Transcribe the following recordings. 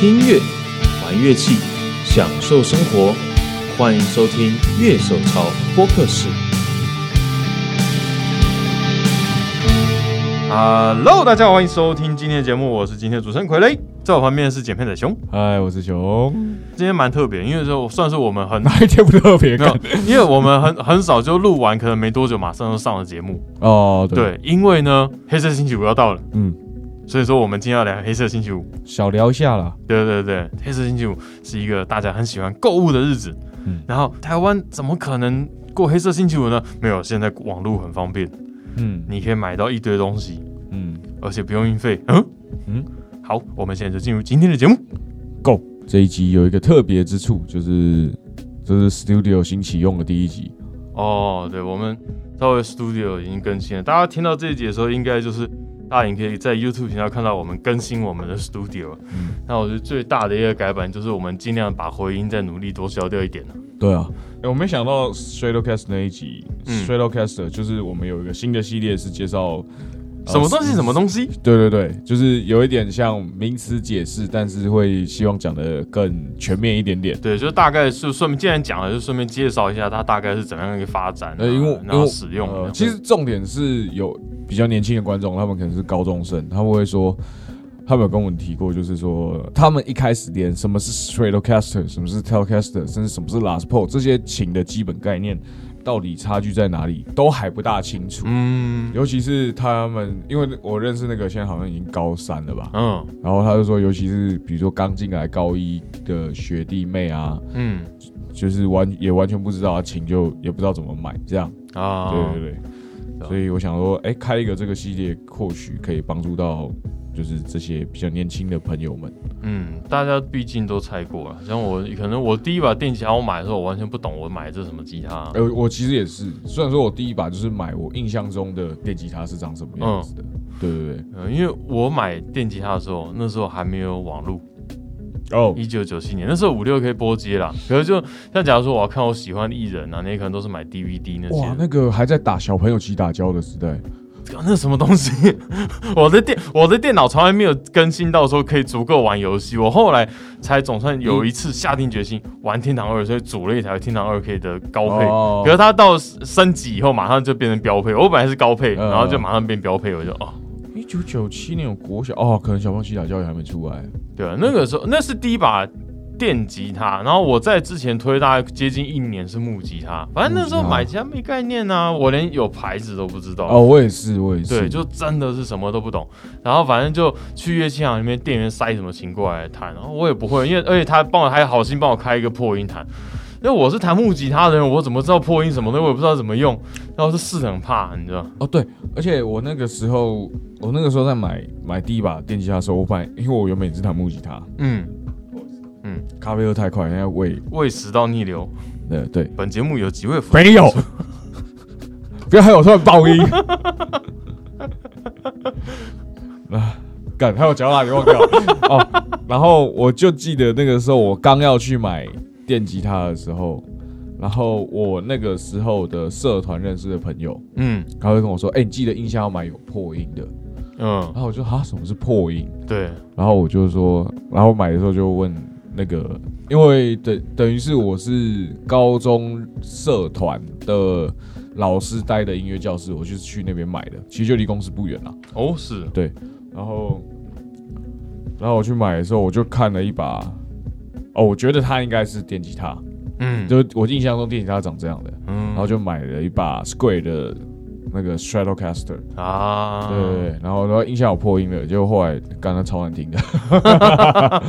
听音乐，玩乐器，享受生活。欢迎收听乐手潮播客室。Hello，大家好，欢迎收听今天的节目，我是今天的主持人傀儡，在我旁边是剪片仔熊。嗨，我是熊。今天蛮特别，因为说算是我们很哪一天不特别？没有，因为我们很 很少就录完，可能没多久马上就上了节目。哦，对，对，因为呢，黑色星期五要到了，嗯，所以说我们今天要聊黑色星期五，小聊一下啦。对对对，黑色星期五是一个大家很喜欢购物的日子。嗯，然后台湾怎么可能过黑色星期五呢？没有，现在网络很方便，嗯，你可以买到一堆东西，嗯，而且不用运费。嗯嗯，好，我们现在就进入今天的节目。Go，这一集有一个特别之处，就是这是 Studio 新启用的第一集。哦，对，我们稍微 Studio 已经更新了，大家听到这一集的时候，应该就是。大家可以在 YouTube 频道看到我们更新我们的 Studio。嗯，那我觉得最大的一个改版就是我们尽量把回音再努力多消掉一点了。对啊，哎，我没想到 Shadowcast 那一集，Shadowcast 就是我们有一个新的系列是介绍什么东西什么东西。对对对，就是有一点像名词解释，但是会希望讲的更全面一点点。对，就大概是顺便既然讲了，就顺便介绍一下它大概是怎样一个发展，呃，因为然后使用。其实重点是有。比较年轻的观众，他们可能是高中生，他们会说，他们有跟我们提过，就是说，他们一开始连什么是 Stratocaster，什么是 Telecaster，甚至什么是 Last Pole 这些琴的基本概念，到底差距在哪里，都还不大清楚。嗯，尤其是他们，因为我认识那个现在好像已经高三了吧，嗯，然后他就说，尤其是比如说刚进来高一的学弟妹啊，嗯，就是完也完全不知道琴，就也不知道怎么买，这样。啊，对对对。所以我想说，哎，开一个这个系列，或许可以帮助到，就是这些比较年轻的朋友们。嗯，大家毕竟都猜过了，像我，可能我第一把电吉他我买的时候，我完全不懂，我买这什么吉他。呃，我其实也是，虽然说我第一把就是买我印象中的电吉他是长什么样子的。对对对，呃，因为我买电吉他的时候，那时候还没有网络。哦，一九九七年那时候五六 K 波接啦，可是就像假如说我要看我喜欢的艺人啊，那些可能都是买 DVD 那些。哇，那个还在打小朋友起打胶的时代，那什么东西？我的电我的电脑从来没有更新到说可以足够玩游戏，我后来才总算有一次下定决心玩《天堂二》，所以组了一台《天堂二 K》的高配。可是它到升级以后，马上就变成标配。我本来是高配，然后就马上变标配，我就哦。一九九七年有国小哦，可能小朋友吉他教育还没出来。对啊，那个时候那是第一把电吉他，然后我在之前推大概接近一年是木吉他，反正那时候买吉他没概念啊，我连有牌子都不知道。哦，我也是，我也是。对，就真的是什么都不懂，然后反正就去乐器行里面，店员塞什么琴过来弹，然后我也不会，因为而且他帮我还好心帮我开一个破音弹。因为我是弹木吉他的人，我怎么知道破音什么的？我也不知道怎么用，然后是试很怕，你知道？哦，对，而且我那个时候，我那个时候在买买第一把电吉他的时候，我发现，因为我原本也是弹木吉他，嗯嗯，咖啡喝太快，人家胃胃食道逆流。对对，本节目有几位？没有，不要害我突然爆音。啊，干，还有讲哪里忘掉？哦，然后我就记得那个时候，我刚要去买。电吉他的时候，然后我那个时候的社团认识的朋友，嗯，他会跟我说：“哎，你记得音箱要买有破音的。”嗯，然后我就啊，什么是破音？对，然后我就说，然后买的时候就问那个，因为等等于是我是高中社团的老师待的音乐教室，我就是去那边买的，其实就离公司不远啦。哦，是对，然后，然后我去买的时候，我就看了一把。哦，我觉得它应该是电吉他，嗯，就我印象中电吉他长这样的，嗯，然后就买了一把 Square 的那个 Stratocaster 啊，对对对，然后然后音箱有破音了，结果后来刚刚超难听的，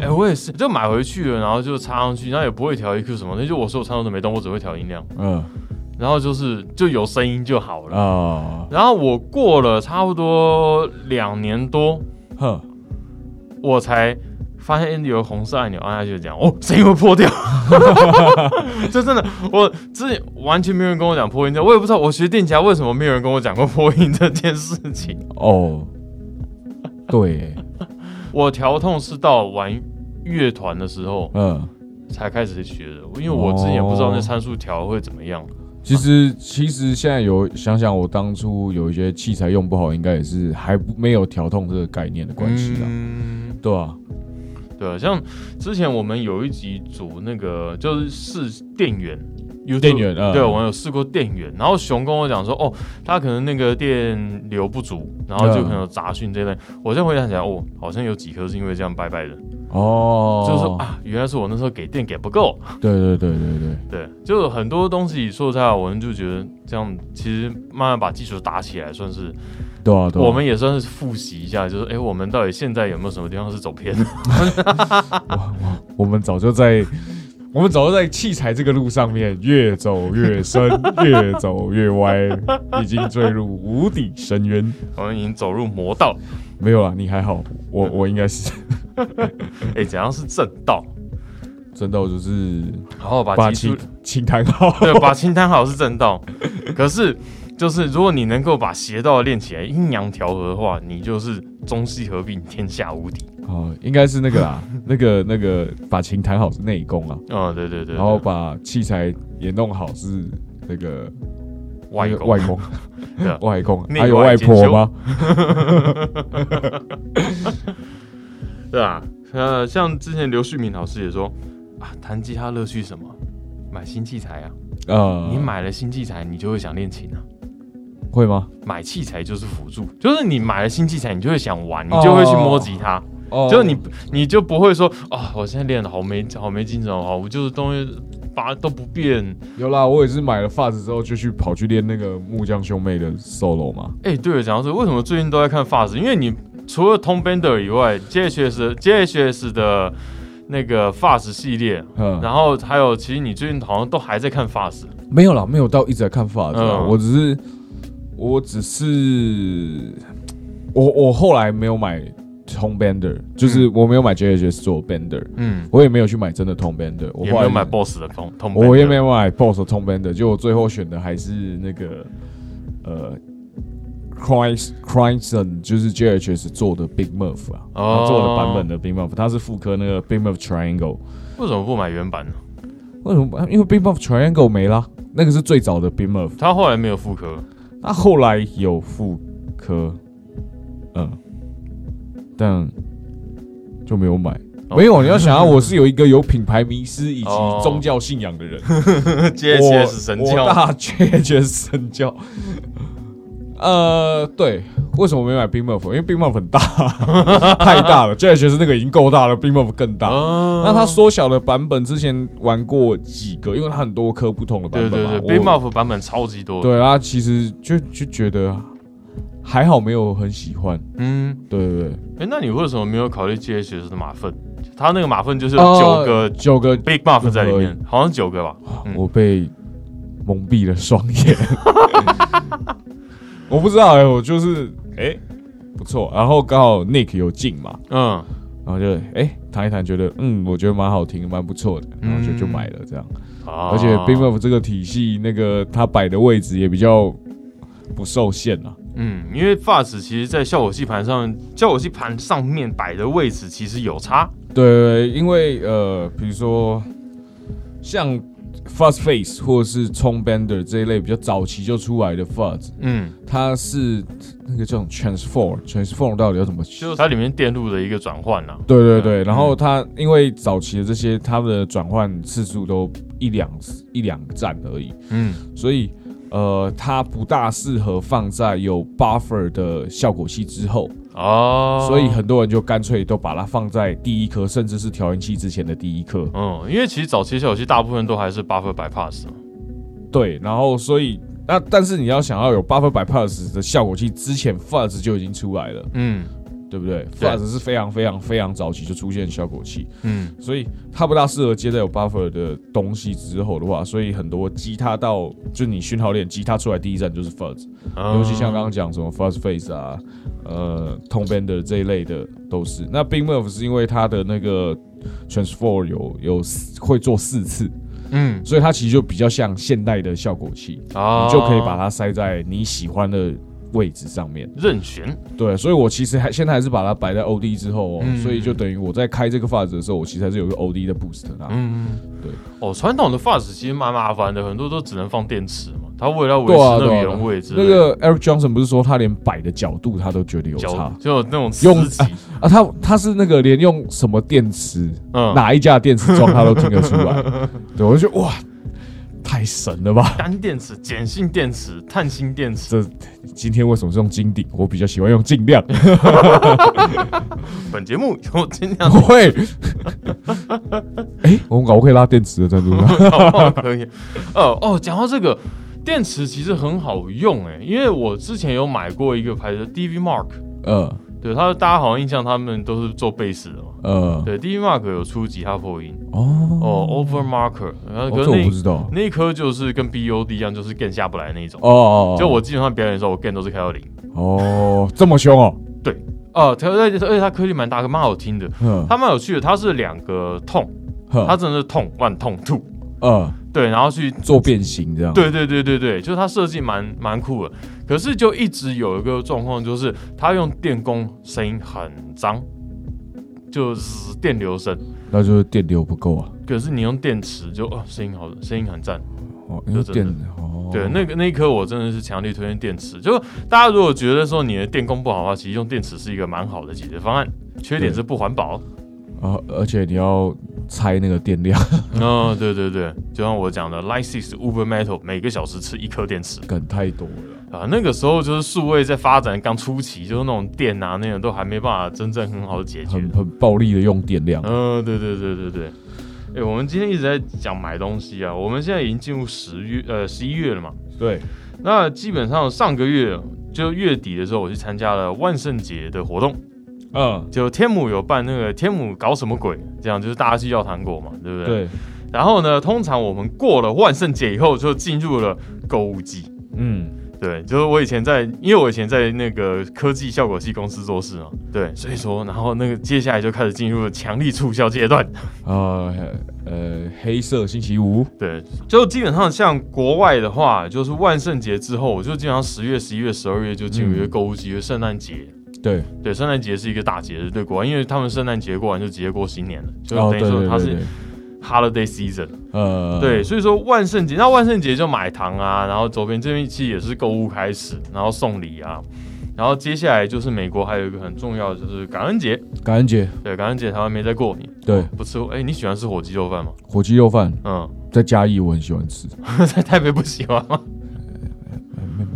哎，我也是，就买回去了，然后就插上去，然后也不会调 EQ 什么，那就我所有唱都没动，我只会调音量，嗯，然后就是就有声音就好了。啊，然后我过了差不多两年多，哼，我才。发现有红色按钮按下去，这样哦，声音会破掉。这真的，我之前完全没有人跟我讲破音的，我也不知道我学电吉他为什么没有人跟我讲过破音这件事情。哦，对，我调痛是到玩乐团的时候，嗯，才开始学的，因为我之前也不知道那参数调会怎么样。其实，其实现在有想想，我当初有一些器材用不好，应该也是还没有调痛这个概念的关系啦，对吧？对，像之前我们有一集组那个就是试电源。有电源啊，对，我有试过电源，然后熊跟我讲说，哦，他可能那个电流不足，然后就可能有杂讯这类。我现在回想起来，哦，好像有几颗是因为这样拜拜的。哦，就是说啊，原来是我那时候给电给不够。对对对对对对，就很多东西说实在，我们就觉得这样，其实慢慢把基础打起来，算是，对啊，我们也算是复习一下，就是哎，我们到底现在有没有什么地方是走偏？我我我们早就在。我们走在器材这个路上面，越走越深，越走越歪，已经坠入无底深渊。我们已经走入魔道。没有啊，你还好，我 我应该是。哎，怎样是正道？正道就是，然后把清清谈好。对，把清谈好是正道。可是。就是如果你能够把邪道练起来，阴阳调和的话，你就是中西合并，天下无敌。哦，应该是那个啦，那个那个把琴弹好是内功啊。哦，对对对。然后把器材也弄好是那个外外公，外功 还有外婆吗？对啊，呃，像之前刘旭明老师也说啊，弹吉他乐趣什么？买新器材啊。呃，你买了新器材，你就会想练琴啊。会吗？买器材就是辅助，就是你买了新器材，你就会想玩，你就会去摸吉他，就是你你就不会说啊，我现在练的好没好没精神哦，我就是东西把都不变。有啦，我也是买了发子之后就去跑去练那个木匠兄妹的 solo 嘛。哎，对了，讲到这，为什么最近都在看发子？因为你除了 Tom Bender 以外，JHS JHS 的那个发子系列，嗯，然后还有，其实你最近好像都还在看发子。没有啦，没有到一直在看发子，我只是。我只是我我后来没有买 Tone Bender，就是我没有买 JHS 做 Bender，嗯，我也没有去买真的 Tone Bender，我也没有买 Boss 的 Tone，我也没有买 Boss 的 Tone Bender，就我最后选的还是那个呃 c r i s c r i s o n 就是 JHS 做的 Big Muff 啊，他做的版本的 Big Muff，它是复刻那个 Big Muff Triangle，为什么不买原版呢？为什么？因为 Big Muff Triangle 没了，那个是最早的 Big Muff，他后来没有复刻。他后来有妇科，嗯，但就没有买。没有，你要想啊，我是有一个有品牌迷失以及宗教信仰的人 神教，大 确确实神教。呃，对，为什么没买冰 muff？因为冰 muff 很大，太大了。j 学是那个已经够大了，冰 muff 更大。那它缩小的版本之前玩过几个，因为它很多颗不同的版本嘛。对对对，冰 muff 版本超级多。对啊，其实就就觉得还好，没有很喜欢。嗯，对对对。哎，那你为什么没有考虑 J 学的马粪？它那个马粪就是有九个九个 big muff 在里面，好像九个吧。我被蒙蔽了双眼。我不知道哎，我就是哎不错，然后刚好 Nick 有进嘛，嗯，然后就哎弹一弹，觉得嗯，我觉得蛮好听，蛮不错的，然后就就买了这样。而且 b i m o f 这个体系，那个它摆的位置也比较不受限啊。嗯，因为发子其实，在效果器盘上，效果器盘上面摆的位置其实有差。对，因为呃，比如说像。Fuzz Face 或者是冲 Bender 这一类比较早期就出来的 Fuzz，嗯，它是那个叫 Transform，Transform 到底要怎么？就是它里面电路的一个转换呐。对对对，然后它因为早期的这些，它的转换次数都一两一两站而已，嗯，所以。呃，它不大适合放在有 buffer 的效果器之后哦，所以很多人就干脆都把它放在第一颗，甚至是调音器之前的第一颗。嗯，因为其实早期小游戏大部分都还是 buffer bypass。对，然后所以那但是你要想要有 buffer bypass 的效果器之前，fuzz 就已经出来了。嗯。对不对？Fuzz 是非常非常非常早期就出现效果器，嗯，所以它不大适合接在有 buffer 的东西之后的话，所以很多吉他到就你讯号链吉他出来第一站就是 Fuzz，尤其像刚刚讲什么 Fuzz Face 啊，呃，Tone Bender 这一类的都是。那 Big Move 是因为它的那个 Transform 有有会做四次，嗯，所以它其实就比较像现代的效果器，你就可以把它塞在你喜欢的。位置上面。任选，对，所以我其实还现在还是把它摆在 O D 之后哦，所以就等于我在开这个发子的时候，我其实还是有个 O D 的 boost 啊。嗯，对，哦，传统的发子其实蛮麻烦的，很多都只能放电池嘛，他为了维持那个原位置，那个 Eric Johnson 不是说他连摆的角度他都觉得有差，就那种用啊，他他是那个连用什么电池，嗯，哪一家电池装他都听得出来。对，我就觉得哇。太神了吧！干电池、碱性电池、碳芯电池。这今天为什么是用金顶？我比较喜欢用尽量。本节目有尽量 会。哎，我们搞可以拉电池的在路上。可以。哦哦，讲到这个电池，其实很好用哎，因为我之前有买过一个牌子 DV Mark。嗯。对他，大家好像印象他们都是做贝斯的嘛。呃，对，D Mark 有出吉他破音。哦哦，Over Marker，然后这我不知道。那一颗就是跟 B O D 一样，就是 Gain 下不来那种。哦哦哦。就我基本上表演的时候，我 Gain 都是开到零。哦，这么凶哦。对。哦，而且而且它颗粒蛮大，蛮好听的。嗯。它蛮有趣的，它是两个痛，它真的是痛 one 痛 two。嗯。对，然后去做变形这样。对对对对对，就是它设计蛮蛮酷的。可是就一直有一个状况，就是他用电工声音很脏，就是电流声。那就是电流不够啊。可是你用电池就哦，声音好，声音很赞。哦，就电哦。对，那个那一颗我真的是强力推荐电池。就大家如果觉得说你的电工不好的话，其实用电池是一个蛮好的解决方案。缺点是不环保。啊，而且你要拆那个电量。哦，对对对，就像我讲的 Six Uber Metal 每个小时吃一颗电池，梗太多了啊。那个时候就是数位在发展刚初期，就是那种电啊那种都还没办法真正很好的解决，很很暴力的用电量。嗯，对对对对对。哎，我们今天一直在讲买东西啊，我们现在已经进入十月呃十一月了嘛。对。那基本上上个月就月底的时候，我去参加了万圣节的活动。嗯，就天母有办那个天母搞什么鬼？这样就是大家去要糖果嘛，对不对？对。然后呢，通常我们过了万圣节以后，就进入了购物季。嗯，对，就是我以前在，因为我以前在那个科技效果器公司做事嘛，对，所以说，然后那个接下来就开始进入了强力促销阶段。啊，呃，黑色星期五。对，就基本上像国外的话，就是万圣节之后，就基本上十月、十一月、十二月就进入一个购物季，圣诞节。对对，圣诞节是一个大节日，对国外，因为他们圣诞节过完就直接过新年了，就等于说它是 holiday season。呃，对，所以说万圣节，那万圣节就买糖啊，然后周边这边其实也是购物开始，然后送礼啊，然后接下来就是美国还有一个很重要的就是感恩节，感恩节，对，感恩节台湾没在过，年对不吃？哎，你喜欢吃火鸡肉饭吗？火鸡肉饭，嗯，在嘉义我很喜欢吃，在台北不喜欢吗？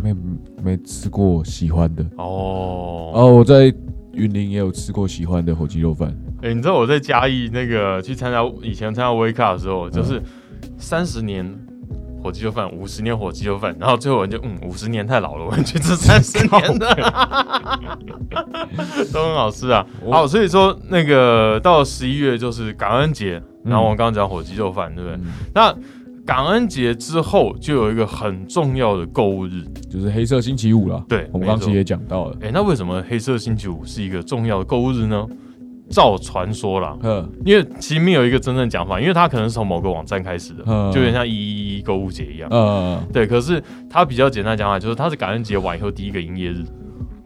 没没没吃过喜欢的哦，哦，我在云林也有吃过喜欢的火鸡肉饭。哎，你知道我在嘉义那个去参加以前参加 Wake Up 的时候，就是三十年火鸡肉饭，五十年火鸡肉饭，然后最后我就嗯，五十年太老了，我去吃三十年的，都很好吃啊。好，所以说那个到十一月就是感恩节，然后我们刚刚讲火鸡肉饭，对不对？那感恩节之后就有一个很重要的购物日，就是黑色星期五了。对，我们刚才也讲到了。哎，那为什么黑色星期五是一个重要的购物日呢？照传说啦，嗯，因为其实没有一个真正讲法，因为它可能是从某个网站开始的，就有点像一一一购物节一样。嗯，对。可是它比较简单讲法，就是它是感恩节完以后第一个营业日。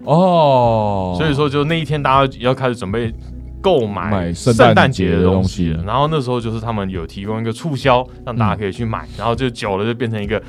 哦，所以说就那一天大家要开始准备。购买圣诞节的东西，然后那时候就是他们有提供一个促销，让大家可以去买，然后就久了就变成一个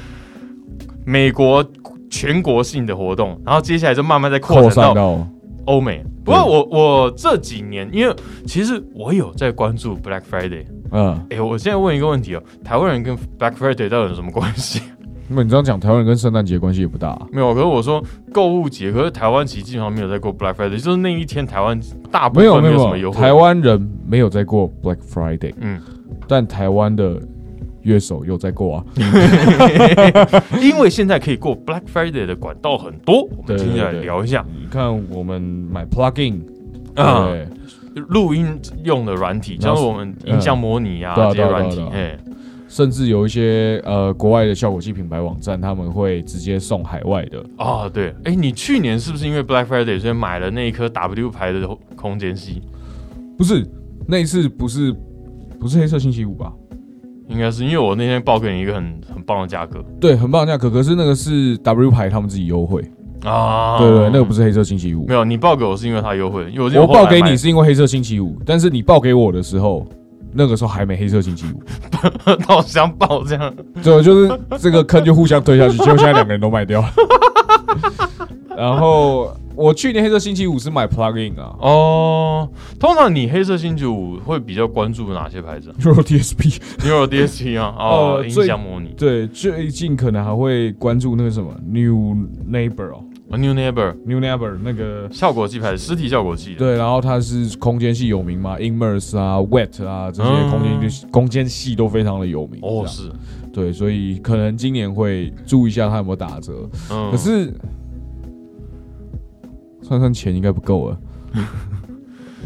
美国全国性的活动，然后接下来就慢慢在扩展到欧美。不过我我这几年，因为其实我有在关注 Black Friday，嗯，哎，我现在问一个问题哦，台湾人跟 Black Friday 到底有什么关系？那你这样讲，台湾人跟圣诞节关系也不大。没有，可是我说购物节，可是台湾其实基本上没有在过 Black Friday，就是那一天台湾大部分没有什么优惠。台湾人没有在过 Black Friday，嗯，但台湾的乐手有在过啊。因为现在可以过 Black Friday 的管道很多，我们今天来聊一下。你看，我们买 plugin 啊，录音用的软体，像我们音像模拟啊这些软体，哎。甚至有一些呃国外的效果器品牌网站，他们会直接送海外的啊。对，哎，你去年是不是因为 Black Friday 所以买了那一颗 W 牌的空间系？不是，那一次不是不是黑色星期五吧？应该是因为我那天报给你一个很很棒的价格，对，很棒的价格。可是那个是 W 牌他们自己优惠啊。对对，那个不是黑色星期五。没有，你报给我是因为他优惠，我报给你是因为黑色星期五，但是你报给我的时候。那个时候还没黑色星期五，好想报这样，对就是这个坑就互相推下去，结果现在两个人都卖掉了。然后我去年黑色星期五是买 plugin 啊。哦，通常你黑色星期五会比较关注哪些牌子？Neural DSP，Neural DSP 啊，哦，音响模拟。对，最近可能还会关注那个什么 New Neighbor 哦。New Neighbor，New Neighbor 那个效果器牌，实体效果器。对，然后它是空间系有名嘛，Immerse 啊，Wet 啊，这些空间就空间系都非常的有名。哦，是，对，所以可能今年会注意一下它有没有打折。嗯，可是算算钱应该不够了。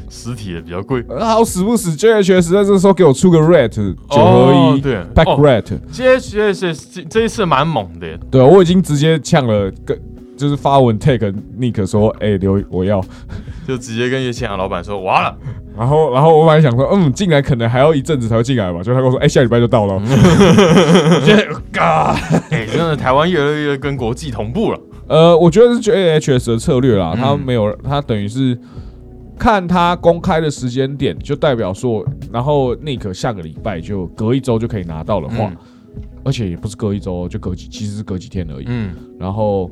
实体也比较贵。好死不死，JHS 在这时候给我出个 Red 九合一，对，Back Red。JHS 这这一次蛮猛的。对，我已经直接呛了跟。就是发文 take Nick 说，哎，刘我要，就直接跟叶倩阳老板说，完了。然后，然后我本来想说，嗯，进来可能还要一阵子才会进来吧。就他跟我说，哎，下礼拜就到了。觉得，嘎，哎，真的台湾越来越跟国际同步了。呃，我觉得是 JHS 的策略啦，他没有，他等于是看他公开的时间点，就代表说，然后 Nick 下个礼拜就隔一周就可以拿到的话，而且也不是隔一周，就隔几，其实是隔几天而已。嗯，然后。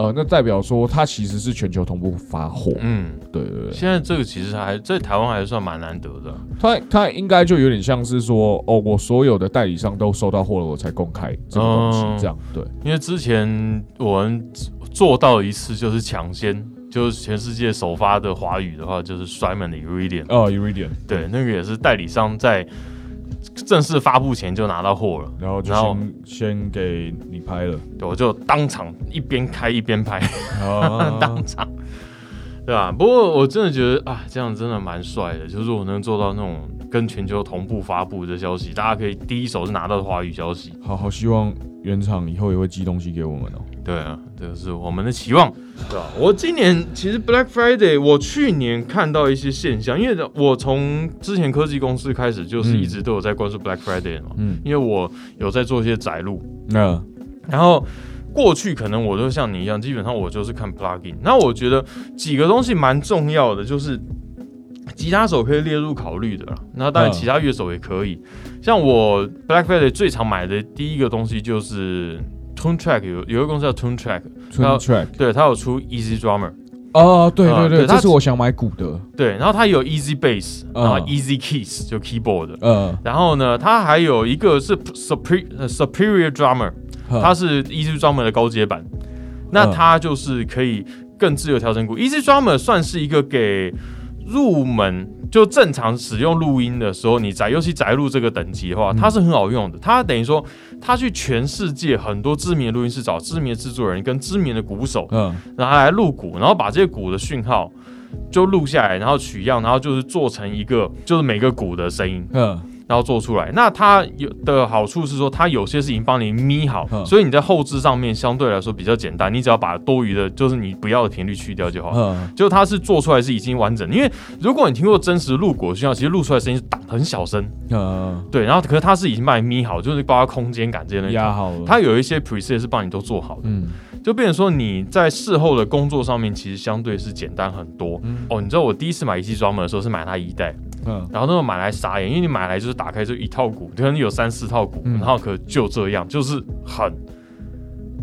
呃，那代表说它其实是全球同步发货。嗯，对对对。现在这个其实还在台湾还算蛮难得的。它它应该就有点像是说，哦，我所有的代理商都收到货了，我才公开这个东西，这样对。因为之前我们做到一次就是抢先，就是全世界首发的华语的话，就是 Simon 的 Iridian。哦，Iridian，对，那个也是代理商在。正式发布前就拿到货了，然后然后先给你拍了，对，我就当场一边开一边拍，当场，对吧？不过我真的觉得啊，这样真的蛮帅的，就是我能做到那种跟全球同步发布的消息，大家可以第一手是拿到华语消息。好好希望原厂以后也会寄东西给我们哦。对啊，这个是我们的期望，对吧？我今年其实 Black Friday，我去年看到一些现象，因为我从之前科技公司开始，就是一直都有在关注 Black Friday 嘛，嗯，因为我有在做一些载录，那然后过去可能我都像你一样，基本上我就是看 plugin，那我觉得几个东西蛮重要的，就是吉他手可以列入考虑的，那当然其他乐手也可以，像我 Black Friday 最常买的第一个东西就是。Tune Track 有有一个公司叫 Tune Track，Tune Track，对，它有出 Easy Drummer，哦，对对对，这是我想买鼓的，对，然后它有 Easy Bass，然后 Easy Keys 就 Keyboard，嗯，然后呢，它还有一个是 Superior Superior Drummer，它是 Easy Drummer 的高阶版，那它就是可以更自由调整鼓，Easy Drummer 算是一个给入门。就正常使用录音的时候，你载尤其载入这个等级的话，它是很好用的。它等于说，它去全世界很多知名的录音室找知名的制作人跟知名的鼓手，嗯，然后来录鼓，然后把这些鼓的讯号就录下来，然后取样，然后就是做成一个就是每个鼓的声音，嗯。然后做出来，那它有的好处是说，它有些是已经帮你咪好，所以你在后置上面相对来说比较简单，你只要把多余的，就是你不要的频率去掉就好。嗯，就它是做出来是已经完整，因为如果你听过真实录果讯号，其实录出来声音是打很小声。嗯，对，然后可是它是已经帮你咪好，就是包括空间感这些东西压好了。它有一些 preset 是帮你都做好的。嗯。就变成说你在事后的工作上面其实相对是简单很多哦。你知道我第一次买仪器装门的时候是买它一代，嗯，然后那时候买来傻眼，因为你买来就是打开就一套股，可能有三四套股，然后可就这样，就是很，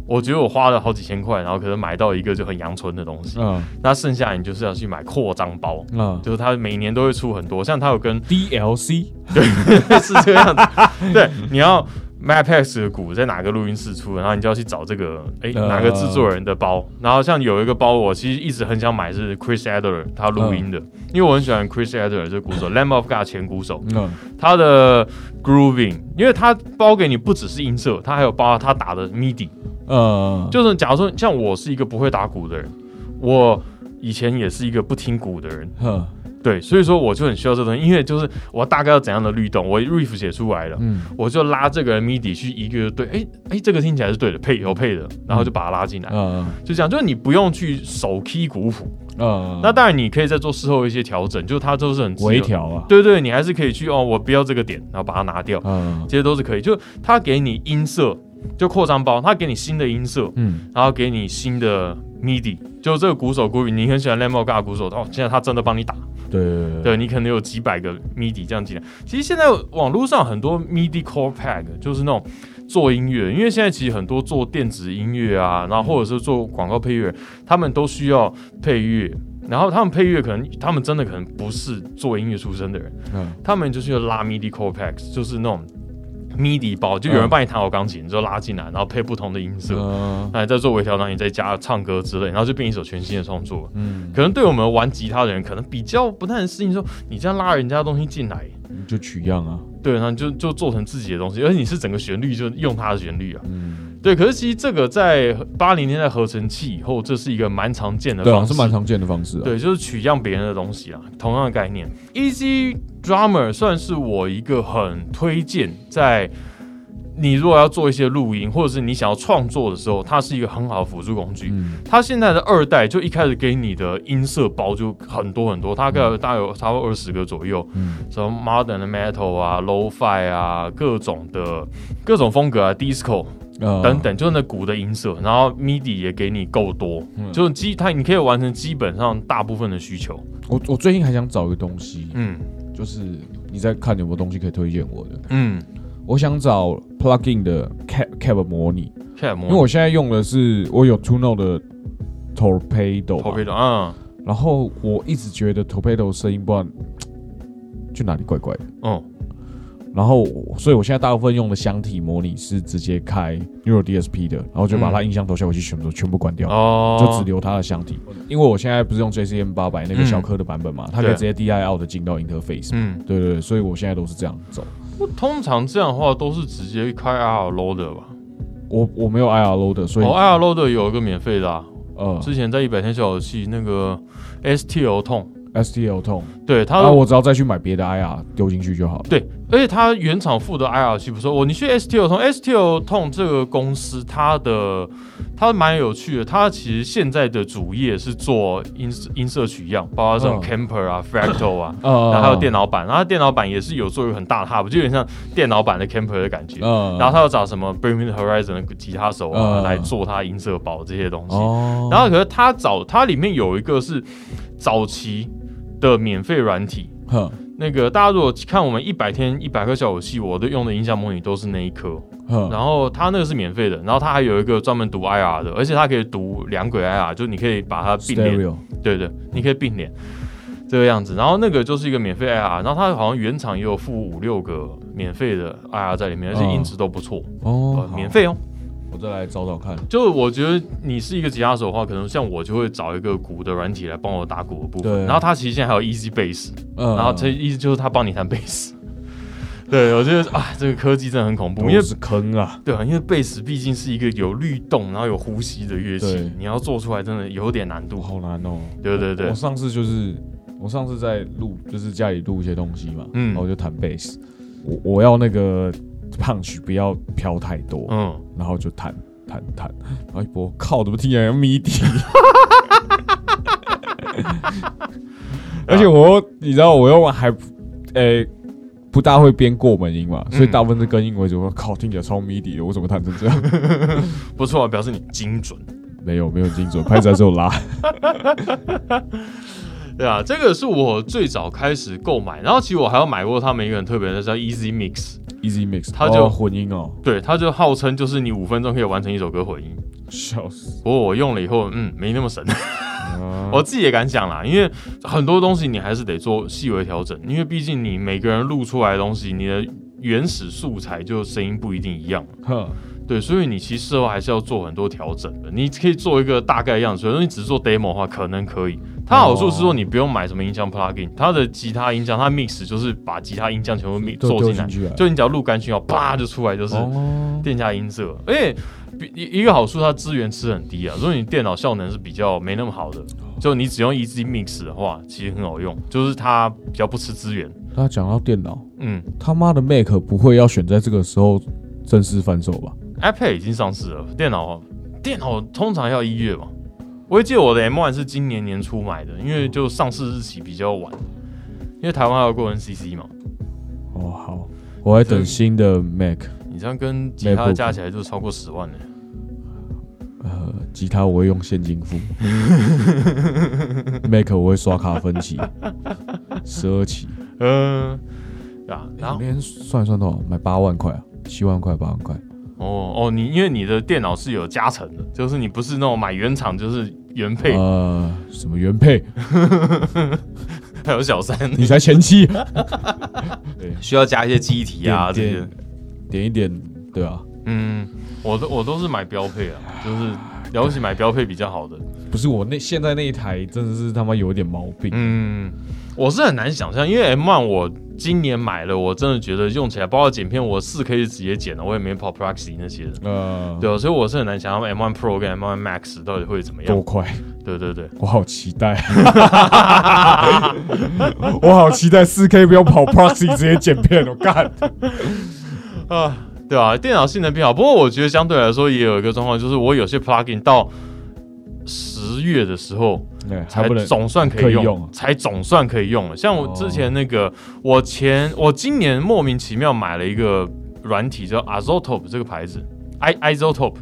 我觉得我花了好几千块，然后可能买到一个就很阳春的东西，嗯，那剩下你就是要去买扩张包，嗯，就是它每年都会出很多，像它有跟 DLC，对，是这样子，对，你要。Mapex 的鼓在哪个录音室出？然后你就要去找这个，哎，哪个制作人的包？然后像有一个包，我其实一直很想买，是 Chris Adler 他录音的，因为我很喜欢 Chris Adler 这鼓手，Lamb of God 前鼓手，嗯，他的 Grooving，因为他包给你不只是音色，他还有包他打的 MIDI，嗯，就是假如说像我是一个不会打鼓的人，我以前也是一个不听鼓的人，对，所以说我就很需要这东西，因为就是我大概要怎样的律动，我 riff 写出来了，嗯，我就拉这个 midi 去一个对，哎哎，这个听起来是对的，配有配的，然后就把它拉进来，嗯，就这样，就是你不用去手 key 鼓谱，嗯，那当然你可以再做事后一些调整，就它都是很微调啊，对对，你还是可以去哦，我不要这个点，然后把它拿掉，嗯，这些都是可以，就它给你音色，就扩张包，它给你新的音色，嗯，然后给你新的 midi，就这个鼓手鼓，你很喜欢 Lemon God 鼓手，哦，现在他真的帮你打。对对，你可能有几百个 MIDI 这样进来。其实现在网络上很多 MIDI Core Pack 就是那种做音乐，因为现在其实很多做电子音乐啊，然后或者是做广告配乐，他们都需要配乐。然后他们配乐可能，他们真的可能不是做音乐出身的人，嗯，他们就是要拉 MIDI Core Packs，就是那种 MIDI 包，就有人帮你弹好钢琴，你就拉进来，然后配不同的音色，那再做微调，然后你再加唱歌之类，然后就变一首全新的创作。嗯，可能对我们玩吉他的人，可能比较不太能适应，说你这样拉人家的东西进来，你就取样啊，对，然后就就做成自己的东西，而且你是整个旋律就用他的旋律啊，嗯。对，可是其实这个在八零年代合成器以后，这是一个蛮常见的方式，是蛮常见的方式。对，就是取样别人的东西啊，同样的概念。Easy Drummer 算是我一个很推荐，在你如果要做一些录音，或者是你想要创作的时候，它是一个很好的辅助工具。它现在的二代就一开始给你的音色包就很多很多，它大概大概有差不多二十个左右，什么 Modern Metal 啊、Low-Fi 啊，各种的各种风格啊，Disco。等等，就是那鼓的音色，然后 MIDI 也给你够多，就是基它你可以完成基本上大部分的需求。我我最近还想找一个东西，嗯，就是你在看有没有东西可以推荐我的，嗯，我想找 plugin 的 Cab Cab 模拟，Cab 模拟，因为我现在用的是我有 Note 的 Torpedo，Torpedo，嗯，然后我一直觉得 Torpedo 声音不知道 就哪里怪怪的，嗯。然后，所以我现在大部分用的箱体模拟是直接开 Neural DSP 的，然后就把它音箱头效果器全部全部关掉，哦，就只留它的箱体。因为我现在不是用 JCM 八百那个小颗的版本嘛，它可以直接 DI out 的进到 interface。嗯，对对对，所以我现在都是这样走。通常这样的话都是直接开 IR Loader 吧？我我没有 IR Loader，所以 IR Loader 有一个免费的，啊，呃，之前在一百天小游戏那个 STL 痛。STL 痛，对他，那我只要再去买别的 IR 丢进去就好了。对，而且它原厂附的 IR 器不错。我你去 STO 通，STO 通这个公司，它的它蛮有趣的。它其实现在的主业是做音音色取样，包括这种 Camper 啊、Fractal 啊，然后还有电脑版。然后电脑版也是有做一个很大的 hub，就有点像电脑版的 Camper 的感觉。然后他要找什么 Bring Me the Horizon 的吉他手啊来做他音色包这些东西。然后可是他找它里面有一个是早期。的免费软体，那个大家如果看我们一百天一百颗小游戏，我的用的音响模拟都是那一颗，然后它那个是免费的，然后它还有一个专门读 IR 的，而且它可以读两轨 IR，就你可以把它并联，对对，你可以并联。这个样子，然后那个就是一个免费 IR，然后它好像原厂也有附五六个免费的 IR 在里面，而且音质都不错。哦，免费哦。我再来找找看，就我觉得你是一个吉他手的话，可能像我就会找一个鼓的软体来帮我打鼓的部分。然后他其实现在还有 Easy Bass，然后这意思就是他帮你弹贝斯。对，我觉得啊，这个科技真的很恐怖，因为是坑啊。对啊，因为贝斯毕竟是一个有律动然后有呼吸的乐器，你要做出来真的有点难度，好难哦。对对对，我上次就是我上次在录，就是家里录一些东西嘛，嗯，然后就弹贝斯，我我要那个。胖曲不要飘太多，嗯，然后就弹弹弹，然后一波靠，怎么听起来像 MIDI？而且我你知道我用还诶不大会编过门音嘛，所以大部分是跟音为主。我靠，听起来超 MIDI 的，我怎么弹成这样？不错啊，表示你精准。没有没有精准，拍出来之后拉。对啊，这个是我最早开始购买，然后其实我还有买过他们一个很特别的叫 Easy Mix。Easy Mix，它就混音哦，对，它就号称就是你五分钟可以完成一首歌混音，笑死！不过我用了以后，嗯，没那么神，我自己也敢讲啦，因为很多东西你还是得做细微调整，因为毕竟你每个人录出来的东西，你的原始素材就声音不一定一样，呵，对，所以你其实后还是要做很多调整的。你可以做一个大概样子，如果你只是做 demo 的话，可能可以。它好处是说你不用买什么音箱 plugin，它的吉他音箱它 mix 就是把吉他音箱全部 mix 做进来，就你只要录干讯号，啪就出来就是电加音色。而且一一个好处，它资源吃很低啊。如果你电脑效能是比较没那么好的，就你只用 Easy Mix 的话，其实很好用，就是它比较不吃资源。那讲到电脑，嗯，他妈的 Mac 不会要选在这个时候正式翻售吧？iPad 已经上市了，电脑电脑通常要一月嘛。我记得我的 M One 是今年年初买的，因为就上市日期比较晚，因为台湾要过 NCC 嘛。哦，好，我还等新的 Mac。你这样跟吉他加起来就超过十万呢。呃，吉他我会用现金付，Mac 我会刷卡分期，十二期。嗯，啊，然后那天算一算多少？买八万块啊，七万块，八万块。哦哦，你因为你的电脑是有加成的，就是你不是那种买原厂，就是原配。呃，什么原配？还有小三，你才前妻。对，需要加一些机体啊，这些点一点，对啊。嗯，我都我都是买标配啊，就是了不起买标配比较好的。不是我那现在那一台真的是他妈有点毛病。嗯，我是很难想象，因为 M One 我今年买了，我真的觉得用起来，包括剪片，我四 K 是直接剪的，我也没跑 Proxy 那些的。嗯，对，所以我是很难想象 M One Pro 跟 M One Max 到底会怎么样。多快？对对对，我好期待。我好期待四 K 不用跑 Proxy 直接剪片，我干。啊。对啊，电脑性能变好，不过我觉得相对来说也有一个状况，就是我有些 plugin 到十月的时候，才总算可以用，才总算可以用了。像我之前那个，我前我今年莫名其妙买了一个软体叫 Azotope 这个牌子，i Azotope。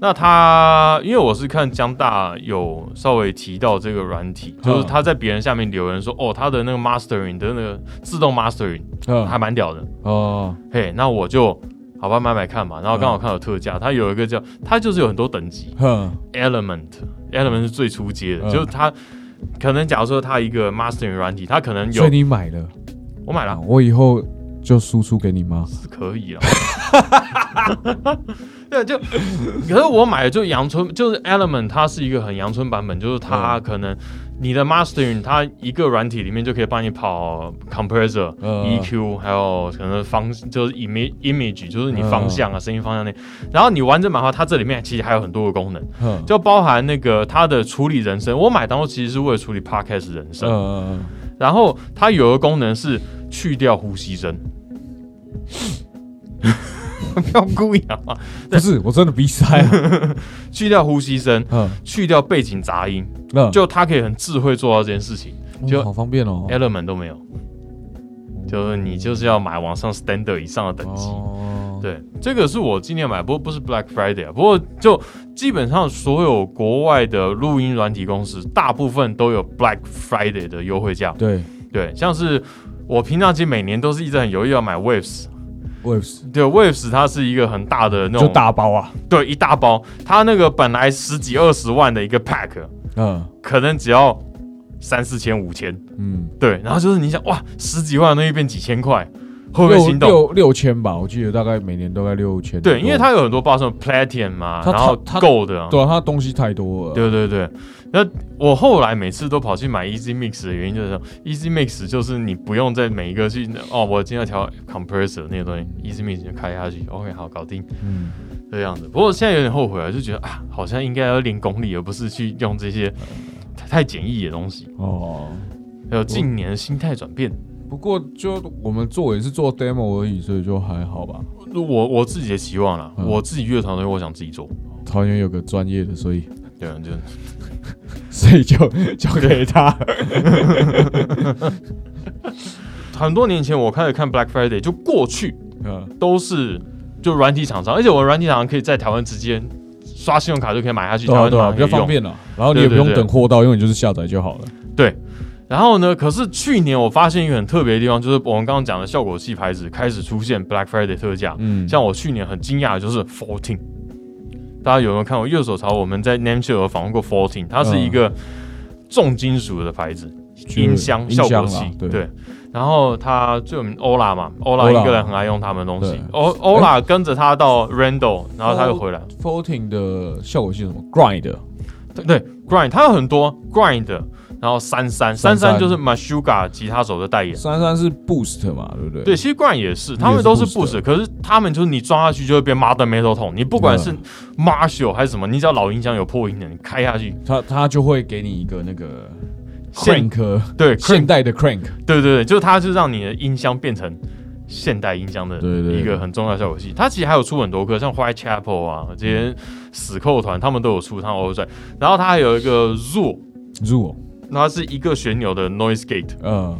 那他，因为我是看江大有稍微提到这个软体，就是他在别人下面留言说，哦，他的那个 mastering 的那个自动 mastering 还蛮屌的哦。嘿，那我就好吧买买看嘛。然后刚好看到特价，它有一个叫，它就是有很多等级，element，element 是最初阶的，就是它可能假如说它一个 mastering 软体，它可能有。所以你买了？我买了，我以后就输出给你吗？是可以啊。对，就可是我买的就阳春，就是 Element，它是一个很阳春版本，就是它可能你的 Mastering，它一个软体里面就可以帮你跑 Compressor、EQ，还有可能方就是 Image Image，就是你方向啊，声音方向那。然后你完整版的话，它这里面其实还有很多个功能，就包含那个它的处理人声。我买当初其实是为了处理 Podcast 人声，然后它有个功能是去掉呼吸声。不要故意啊！不是，我真的鼻塞啊！去掉呼吸声，嗯，去掉背景杂音，嗯，就它可以很智慧做到这件事情，就好方便哦。Element 都没有，就是你就是要买往上 Standard 以上的等级。对，这个是我今年买，不过不是 Black Friday 啊。不过就基本上所有国外的录音软体公司，大部分都有 Black Friday 的优惠价。对对，像是我平常其实每年都是一直很犹豫要买 Waves。Waves 对 Waves 它是一个很大的那种大包啊，对一大包，它那个本来十几二十万的一个 pack，嗯，可能只要三四千五千，嗯，对，然后就是你想哇，十几万的东西变几千块，会不会心动？六六千吧，我记得大概每年都在六千。对，因为它有很多包，什么 Platinum 嘛，然后 Gold，对，它东西太多了。对对对。那我后来每次都跑去买 Easy Mix 的原因就是，Easy Mix 就是你不用在每一个去哦，我今天要调 Compressor 那些东西，Easy Mix 就开下去，OK，好搞定，嗯，这样子。不过现在有点后悔了，就觉得啊，好像应该要练功力，而不是去用这些太简易的东西哦。还有近年心态转变，不过就我们做也是做 demo 而已，所以就还好吧。我我自己的期望了，我自己乐团的，我想自己做。团员有个专业的，所以对啊，就。所以就 交给他。很多年前我开始看 Black Friday，就过去，嗯，都是就软体厂商，而且我软体厂商可以在台湾直接刷信用卡就可以买下去，台湾比较方便了。然后你也不用等货到，因为你就是下载就好了。对。然后呢？可是去年我发现一个很特别的地方，就是我们刚刚讲的效果器牌子开始出现 Black Friday 特价。嗯，像我去年很惊讶的就是 Fourteen。大家有没有看过右手槽？我们在 Name Show 有访问过 Fourteen，它是一个重金属的牌子，音箱效果器。对，然后它最有名 Ola 嘛，Ola 一个人很爱用他们的东西。O Ola 跟着他到 Randall，然后他又回来。Fourteen 的效果器什么？Grind，对对，Grind，它有很多 Grind。然后三三三三。就是 Mashuga 吉他手的代言，三三是 Boost 嘛，对不对？对，其实冠也是，他们都是 Boost，可是他们就是你装下去就会变 Modern Metal Tone，你不管是 Marshall 还是什么，你只要老音箱有破音的，你开下去，它它就会给你一个那个 Crank，对，现代的 Crank，对对对，就是它就让你的音箱变成现代音箱的一个很重要效果器。它其实还有出很多歌，像 White Chapel 啊这些死扣团，他们都有出，他们都在。然后它还有一个 Zoo Zoo。它是一个旋钮的 noise gate，嗯，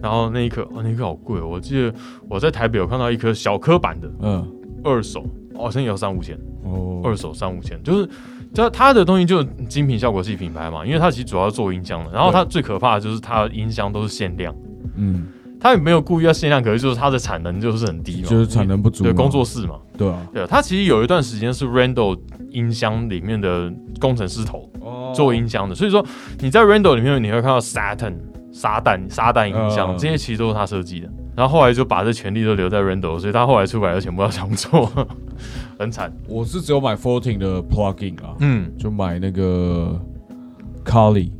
然后那一颗，哦，那一颗好贵，我记得我在台北有看到一颗小颗版的，嗯，二手好像也要三五千哦，二手三五千，就是它它的东西就精品效果器品牌嘛，因为它其实主要做音箱的，然后它最可怕的就是它音箱都是限量，嗯，它也没有故意要限量，可是就是它的产能就是很低嘛，就是产能不足，对，工作室嘛，对啊，对，啊，他其实有一段时间是 Randall 音箱里面的工程师头做音箱的，所以说你在 Randall 里面你会看到 Saturn 沙旦沙旦音箱这些其实都是他设计的。然后后来就把这权利都留在 Randall，所以他后来出来的全部要重做，很惨。我是只有买 Fourteen 的 Plugin 啊，嗯，就买那个 Kali。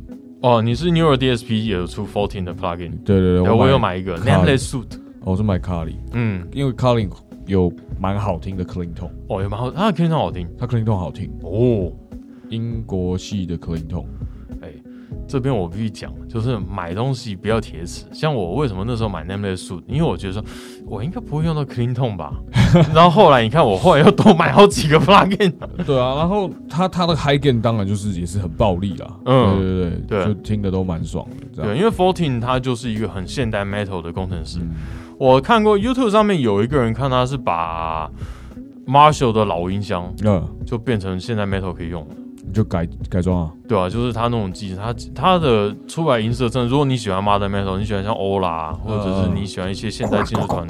哦，你是 Neural DSP 也有出 Fourteen 的 Plugin？对对对，我有买一个 Nameless Suit。我是买 Kali，嗯，因为 Kali 有蛮好听的 Clean Tone。哦，有蛮好，他的 Clean Tone 好听，他 Clean Tone 好听哦，英国系的 Clean Tone。这边我必须讲，就是买东西不要铁齿。像我为什么那时候买 Nameless Suit，因为我觉得说我应该不会用到 Clean Tone 吧。然后后来你看，我后来又多买好几个 Plugin。对啊，然后它它的 High Gain 当然就是也是很暴力啦。嗯，对对对，就听的都蛮爽的。对，因为 Fourteen 他就是一个很现代 Metal 的工程师。我看过 YouTube 上面有一个人看他是把 Marshall 的老音箱，嗯，就变成现在 Metal 可以用的。就改改装啊，对啊，就是他那种机，他他的出来音色，真的，如果你喜欢 Modern Metal，你喜欢像欧拉，或者是你喜欢一些现代金属团，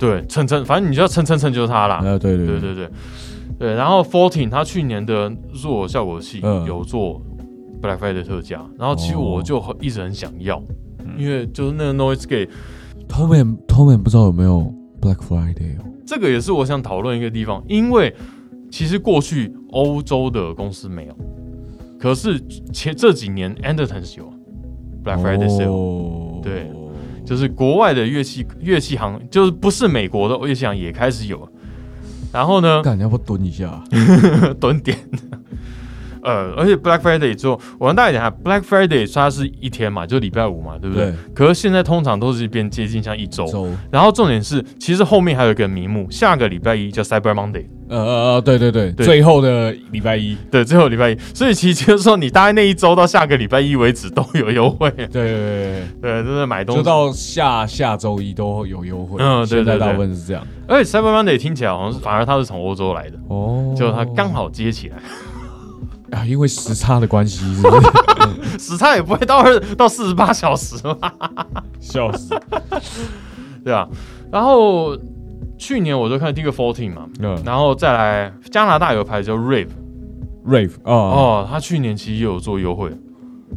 对，蹭蹭，反正你就要蹭蹭蹭就是他啦。呃，对对对对对对。然后 Fourteen 他去年的弱效果器有做 Black Friday 特价，然后其实我就一直很想要，因为就是那个 Noise Gate。后面后面不知道有没有 Black Friday 哦，这个也是我想讨论一个地方，因为。其实过去欧洲的公司没有，可是前这几年 Anderton 有 Black Friday Sale，对，就是国外的乐器乐器行，就是不是美国的乐器行也开始有。然后呢？干，要不蹲一下，蹲点。呃，而且 Black Friday 之后，我跟大家讲，Black Friday 它是一天嘛，就礼拜五嘛，对不对？可是现在通常都是变接近像一周。然后重点是，其实后面还有一个名目，下个礼拜一叫 Cyber Monday。呃呃呃，对对对，最后的礼拜一，对，最后礼拜一。所以其实就是说，你大概那一周到下个礼拜一为止都有优惠。对对对对，就是买东西，就到下下周一都有优惠。嗯，对对，大部分是这样。而且 Cyber Monday 听起来好像是，反而它是从欧洲来的哦，就它刚好接起来。啊，因为时差的关系，时差也不会到二到四十八小时嘛，笑死，对啊。然后去年我就看第一个 Fourteen 嘛，嗯，然后再来加拿大有个牌子叫 Rave，Rave 哦哦，他去年其实也有做优惠。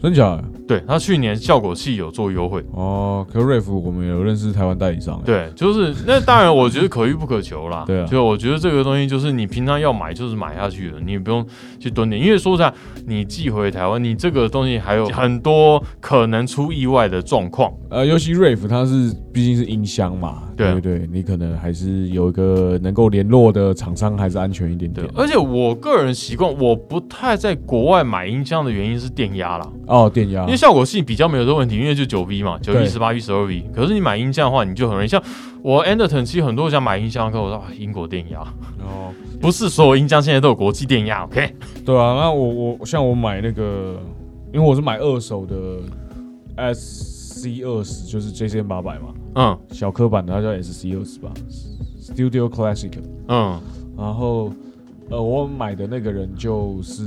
真假？对他去年效果器有做优惠哦。可瑞福我们有认识台湾代理商，对，就是那当然我觉得可遇不可求啦。对啊，就我觉得这个东西就是你平常要买就是买下去了，你也不用去蹲点，因为说实在，你寄回台湾，你这个东西还有很多可能出意外的状况。呃，尤其瑞福它是毕竟是音箱嘛，对对对？你可能还是有一个能够联络的厂商，还是安全一点点。而且我个人习惯，我不太在国外买音箱的原因是电压啦。哦，电压，因为效果性比较没有这个问题，因为就九 V 嘛，九 V、十八 V、十二 V。可是你买音箱的话，你就很容易像我 Anderton，其实很多想买音箱，跟我说啊英国电压哦，不是所有音箱现在都有国际电压，OK？对啊，那我我像我买那个，因为我是买二手的 SC 二十，就是 JCM 八百嘛，嗯，小科版的，它叫 SC 二十吧，Studio Classic，嗯，然后。呃，我买的那个人就是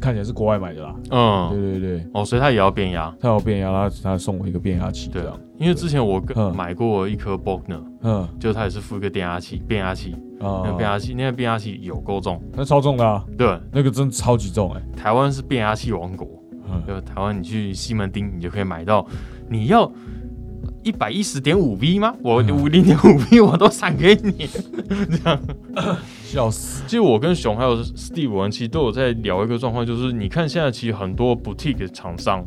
看起来是国外买的啦。嗯，对对对。哦，所以他也要变压，他要变压，他他送我一个变压器。对啊，因为之前我买过一颗 Bogner，嗯，就他也是附一个电压器，变压器。啊，那变压器，那个变压器有够重，那超重的。对，那个真超级重哎。台湾是变压器王国，就台湾你去西门町，你就可以买到，你要。一百一十点五 V 吗？我五零点五 V 我都闪给你，这样 笑死。其实我跟熊还有 Steve 其实都有在聊一个状况，就是你看现在其实很多 boutique 厂商，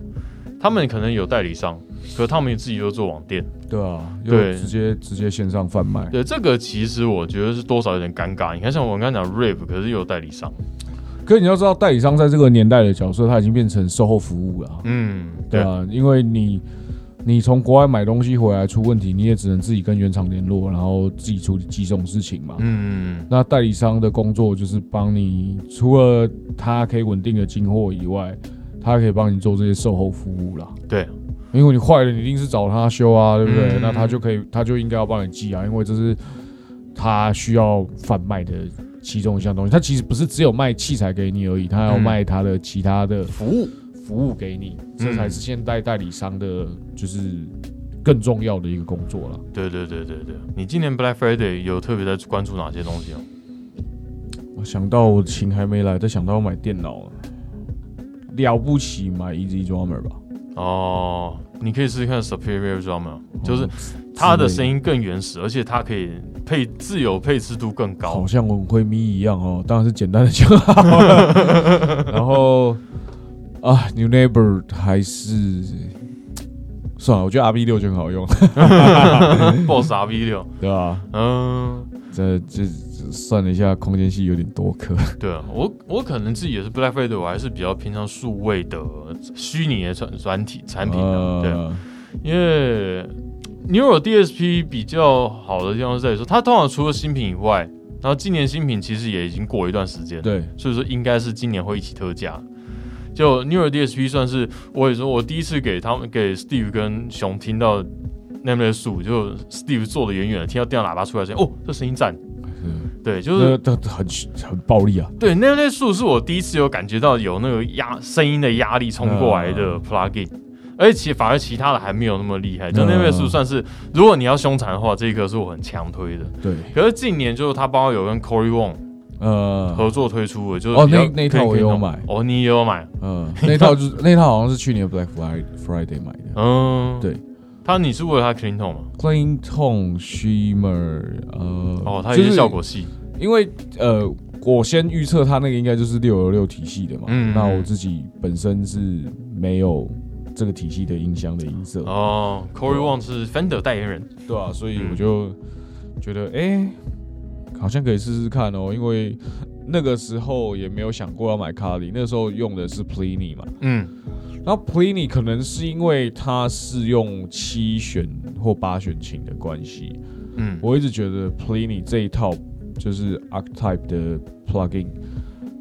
他们可能有代理商，可他们自己又做网店。对啊，对，直接直接线上贩卖。对，这个其实我觉得是多少有点尴尬。你看，像我刚刚讲 Rave，可是有代理商。可是你要知道，代理商在这个年代的角色，他已经变成售后服务了。嗯，对啊，因为你。你从国外买东西回来出问题，你也只能自己跟原厂联络，然后自己处理几种事情嘛。嗯，那代理商的工作就是帮你，除了他可以稳定的进货以外，他可以帮你做这些售后服务啦。对，因为你坏了，你一定是找他修啊，对不对？那他就可以，他就应该要帮你寄啊，因为这是。他需要贩卖的其中一项东西。它其实不是只有卖器材给你而已，它要卖它的其他的服务服务给你，这才是现代代理商的，就是更重要的一个工作了。对对对对对，你今年 Black Friday 有特别在关注哪些东西哦？我想到我琴还没来，再想到买电脑了，了不起买 Easy Drummer 吧。哦，你可以试试看 Superior Drummer，就是它的声音更原始，而且它可以配自由配置度更高，好像我会咪一样哦。当然是简单的就好。然后啊，New Neighbor 还是算了，我觉得 RV 六就很好用。Boss RV 六，对吧？嗯，这这。算了一下，空间系有点多颗。对啊，我我可能自己也是 Black Friday，我还是比较偏向数位的虚拟的软软体产品的。对，因为 Neural DSP 比较好的地方是在于说，它通常除了新品以外，然后今年新品其实也已经过一段时间。对，所以说应该是今年会一起特价。就 Neural DSP 算是我也说，我第一次给他们给 Steve 跟熊听到那边的树，就 Steve 坐的远远的，听到电脑喇叭出来声，哦，这声音赞。对，就是很很暴力啊。对，那那树是我第一次有感觉到有那个压声音的压力冲过来的 plugin，而且其反而其他的还没有那么厉害。就那位树算是，如果你要凶残的话，这一颗是我很强推的。对，可是近年就是他包括有跟 Corey Wong 呃合作推出的，就是哦那那套我有买，哦你也有买，嗯，那套就是那套好像是去年 Black Friday 买的，嗯，对。他你是为了他 clean tone 吗？clean tone shimmer，呃，哦，它也是效果器。因为呃，我先预测他那个应该就是六六六体系的嘛。嗯。那我自己本身是没有这个体系的音箱的音色。哦，Corey Wong 是 Fender 代言人，对啊，所以我就觉得，哎，好像可以试试看哦。因为那个时候也没有想过要买卡里，那个时候用的是 Pliny 嘛。嗯。然后 Pliny 可能是因为它是用七弦或八弦琴的关系，嗯，我一直觉得 Pliny 这一套就是 Archetype 的 Plugin，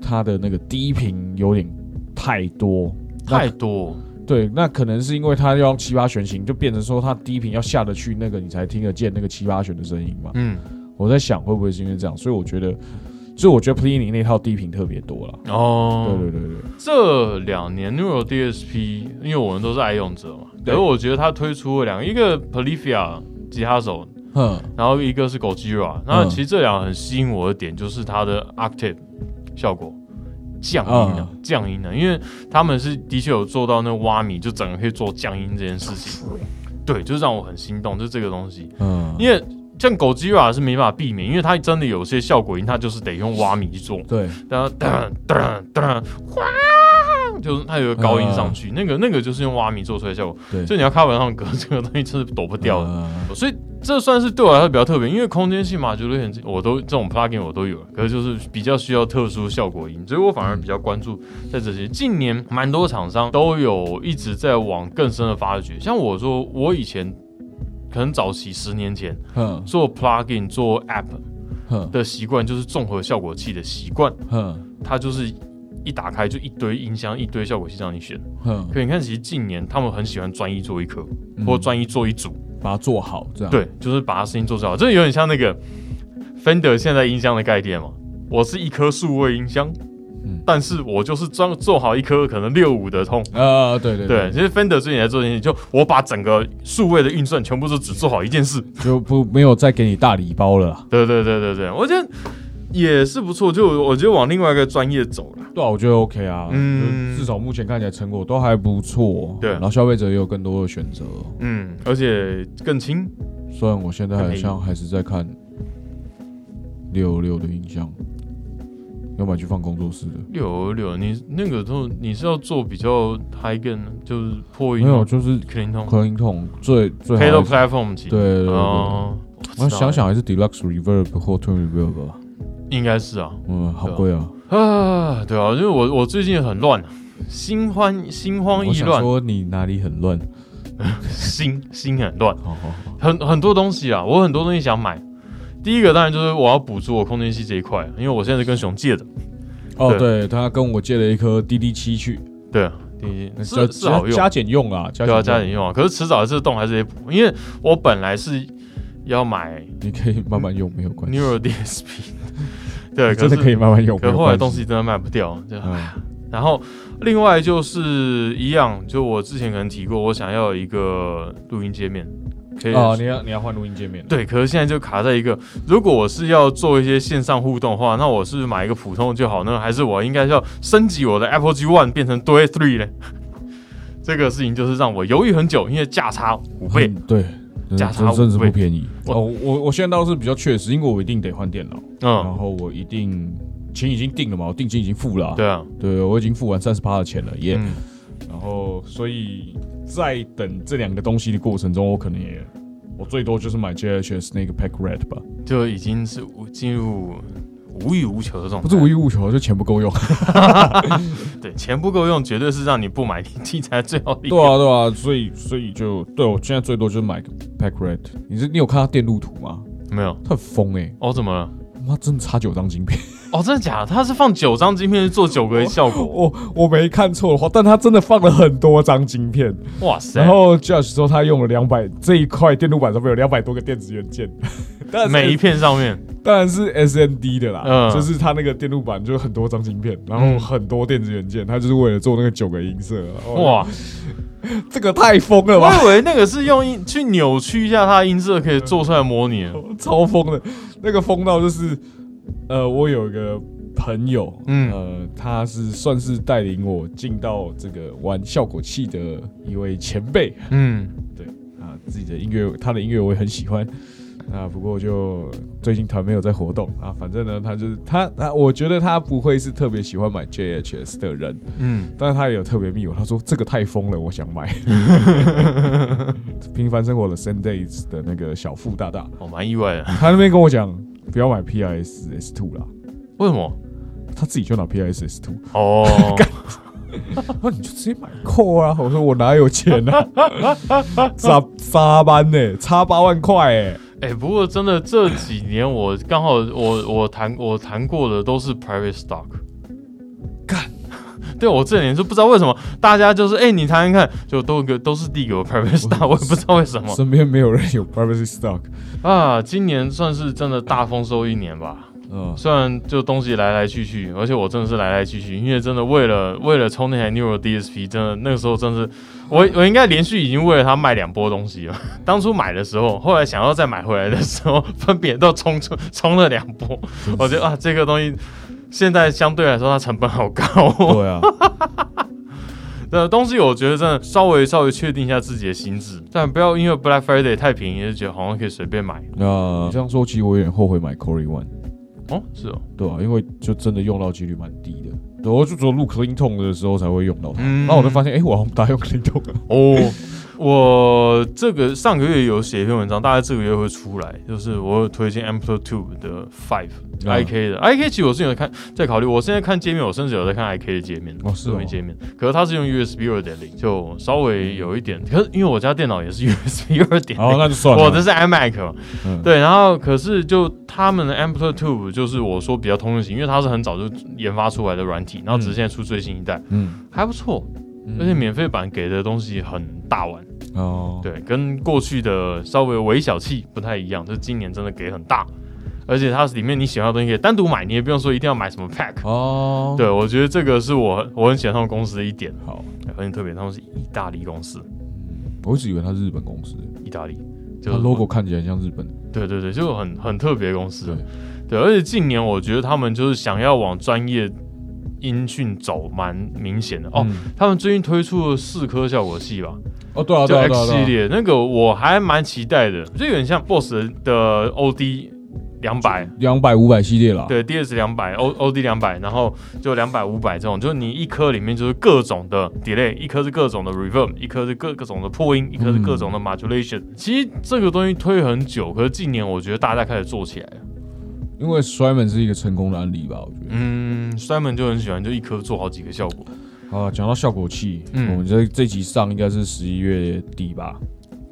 它的那个低频有点太多，太多。对，那可能是因为它要用七八弦琴，就变成说它低频要下得去那个，你才听得见那个七八弦的声音嘛。嗯，我在想会不会是因为这样，所以我觉得。就我觉得 Pliny 那套低频特别多了哦，对对对对，这两年 Neural DSP，因为我们都是爱用者嘛，而我觉得他推出了两个，一个 Polyphia 吉他手，嗯，然后一个是 Gojira，那其实这两个很吸引我的点就是它的 Octave 效果降音的降音的，因为他们是的确有做到那挖米，就整个可以做降音这件事情，对，就让我很心动，就这个东西，嗯，因为。像狗吉瓦是没办法避免，因为它真的有些效果音，它就是得用挖米去做。对，然后噔噔噔，哗，就是它有个高音上去，那个那个就是用挖米做出来的效果。对，就你要开完上歌，这个东西真是躲不掉的。所以这算是对我来说比较特别，因为空间性嘛，觉得很我都这种 plugin 我都有，可是就是比较需要特殊效果音，所以我反而比较关注在这些。近年蛮多厂商都有一直在往更深的发掘，像我说我以前。可能早期十年前，做 plugin 做 app 的习惯就是综合效果器的习惯，它就是一打开就一堆音箱、一堆效果器让你选。可你看，其实近年他们很喜欢专一做一颗，或专一做一组，把它做好，这样。对，就是把它声音做最好。这有点像那个 Fender 现在音箱的概念嘛，我是一颗数位音箱。但是我就是装做好一颗可能六五的痛啊，对对对，其实 Fender 最近在做这件事，就我把整个数位的运算全部都只做好一件事，就不没有再给你大礼包了。对对对对对，我觉得也是不错，就我觉得往另外一个专业走了。对啊，我觉得 OK 啊，嗯，至少目前看起来成果都还不错。对，然后消费者也有更多的选择，嗯，而且更轻。虽然我现在好像还是在看六六的音箱。要买去放工作室的。六六，你那个都你是要做比较 high gain，就是破音没有，就是 clean tone clean tone 最最 pedal platform 对对对，我想想还是 deluxe reverb 或 twin reverb 吧，应该是啊，嗯，好贵啊。啊，对啊，因为我我最近很乱，心慌心慌意乱。说你哪里很乱？心心很乱，很很多东西啊，我很多东西想买。第一个当然就是我要补足我空间系这一块，因为我现在是跟熊借的。哦，对他跟我借了一颗 D D 七去。对啊，D D 是是好用，加减用啊，就要加减用啊。可是迟早这个洞还是得补，因为我本来是要买，你可以慢慢用，没有关系。Neural DSP，对，真的可以慢慢用。可后来东西真的卖不掉，就。然后另外就是一样，就我之前可能提过，我想要一个录音界面。哦，你要你要换录音界面。对，可是现在就卡在一个，如果我是要做一些线上互动的话，那我是买一个普通就好呢，还是我应该要升级我的 Apple G One 变成 Do It Three 呢？这个事情就是让我犹豫很久，因为价差五倍，对，价差甚至不便宜。哦，我我现在倒是比较确实，因为我一定得换电脑，嗯，然后我一定钱已经定了嘛，我定金已经付了，对啊，对我已经付完三十八的钱了，耶。然后，所以在等这两个东西的过程中，我可能也，我最多就是买 JHS 那个 Pack Red 吧，就已经是无进入无欲无求的这种，不是无欲无求，就钱不够用。对，钱不够用，绝对是让你不买 器材最好。对啊，对啊，所以，所以就对我现在最多就是买个 Pack Red。你是你有看他电路图吗？没有，他很疯哎。哦，怎么了？妈，真的差九张晶片。哦，真的假的？他是放九张晶片做九个效果。我我没看错的话，但他真的放了很多张晶片。哇塞！然后 Judge 说他用了两百这一块电路板上面有两百多个电子元件，每一片上面当然是 SND 的啦。嗯，就是他那个电路板就很多张晶片，然后很多电子元件，他就是为了做那个九个音色。哇，这个太疯了吧！我以为那个是用音去扭曲一下它的音色，可以做出来模拟，超疯的。那个疯到就是。呃，我有一个朋友，嗯，呃，他是算是带领我进到这个玩效果器的一位前辈，嗯，对啊，自己的音乐，他的音乐我也很喜欢，啊，不过就最近团没有在活动啊，反正呢，他就是他，啊，我觉得他不会是特别喜欢买 JHS 的人，嗯，但是他也有特别密我，他说这个太疯了，我想买，平凡生活的 Sundays 的那个小富大大，我蛮意外的，他那边跟我讲。不要买 PIS S two 啦，为什么？他自己就拿 PIS S two 哦，那你就直接买扣啊！我说我哪有钱啊？咋三班呢？差八万块哎！哎，不过真的这几年我刚好我我谈我谈过的都是 private stock，干。对我这年就不知道为什么大家就是哎，你谈谈看，就都个都是递给我 private stock，我也不知道为什么。身边没有人有 private stock 啊，今年算是真的大丰收一年吧。嗯，虽然就东西来来去去，而且我真的是来来去去，因为真的为了为了充那台 Neural DSP，真的那个时候真是我我应该连续已经为了它卖两波东西了。当初买的时候，后来想要再买回来的时候，分别都充充充了两波。我觉得啊，这个东西。现在相对来说，它成本好高。对啊，那东西我觉得真的稍微稍微确定一下自己的心智，但不要因为 Black Friday 太便宜，就觉得好像可以随便买。那你这样说，其实我有点后悔买 Core One。哦，是哦，对啊，因为就真的用到几率蛮低的。对，我就只有录 Clean Tone 的时候才会用到它。然后我就发现，哎，我好像不大用 Clean Tone。哦。我这个上个月有写一篇文章，大概这个月会出来，就是我有推荐 Amplitude Two 的 Five IK 的。IK，其实我是有看在考虑，我现在看界面，我甚至有在看 IK 的界面，哦，是没界面，可是它是用 USB 二点零，就稍微有一点，可是因为我家电脑也是 USB 二点零，哦，那就算了，我的是 iMac 嘛，对，然后可是就他们的 Amplitude Two 就是我说比较通用型，因为它是很早就研发出来的软体，然后只是现在出最新一代，嗯，还不错。而且免费版给的东西很大碗哦，对，跟过去的稍微微小气不太一样，就是今年真的给很大，而且它里面你喜欢的东西可以单独买，你也不用说一定要买什么 pack 哦。对，我觉得这个是我我很喜欢他们公司的一点，好，很特别，他们是意大利公司，我一直以为它是日本公司，意大利，就 logo 看起来像日本，对对对，就很很特别公司，对，而且近年我觉得他们就是想要往专业。音讯走蛮明显的哦，他们最近推出了四颗效果器吧？哦，对啊，就 X 系列那个我还蛮期待的，就有点像 BOSS 的 OD 两百、两百五百系列了。对，DS 两百 O OD 两百，然后就两百五百这种，就是你一颗里面就是各种的 delay，一颗是各种的 reverb，一颗是各各种的破音，一颗是各种的 modulation。其实这个东西推很久，可是近年我觉得大家开始做起来了。因为 Simon 是一个成功的案例吧，我觉得。嗯，Simon 就很喜欢，就一颗做好几个效果。啊，讲到效果器，嗯，我们这这集上应该是十一月底吧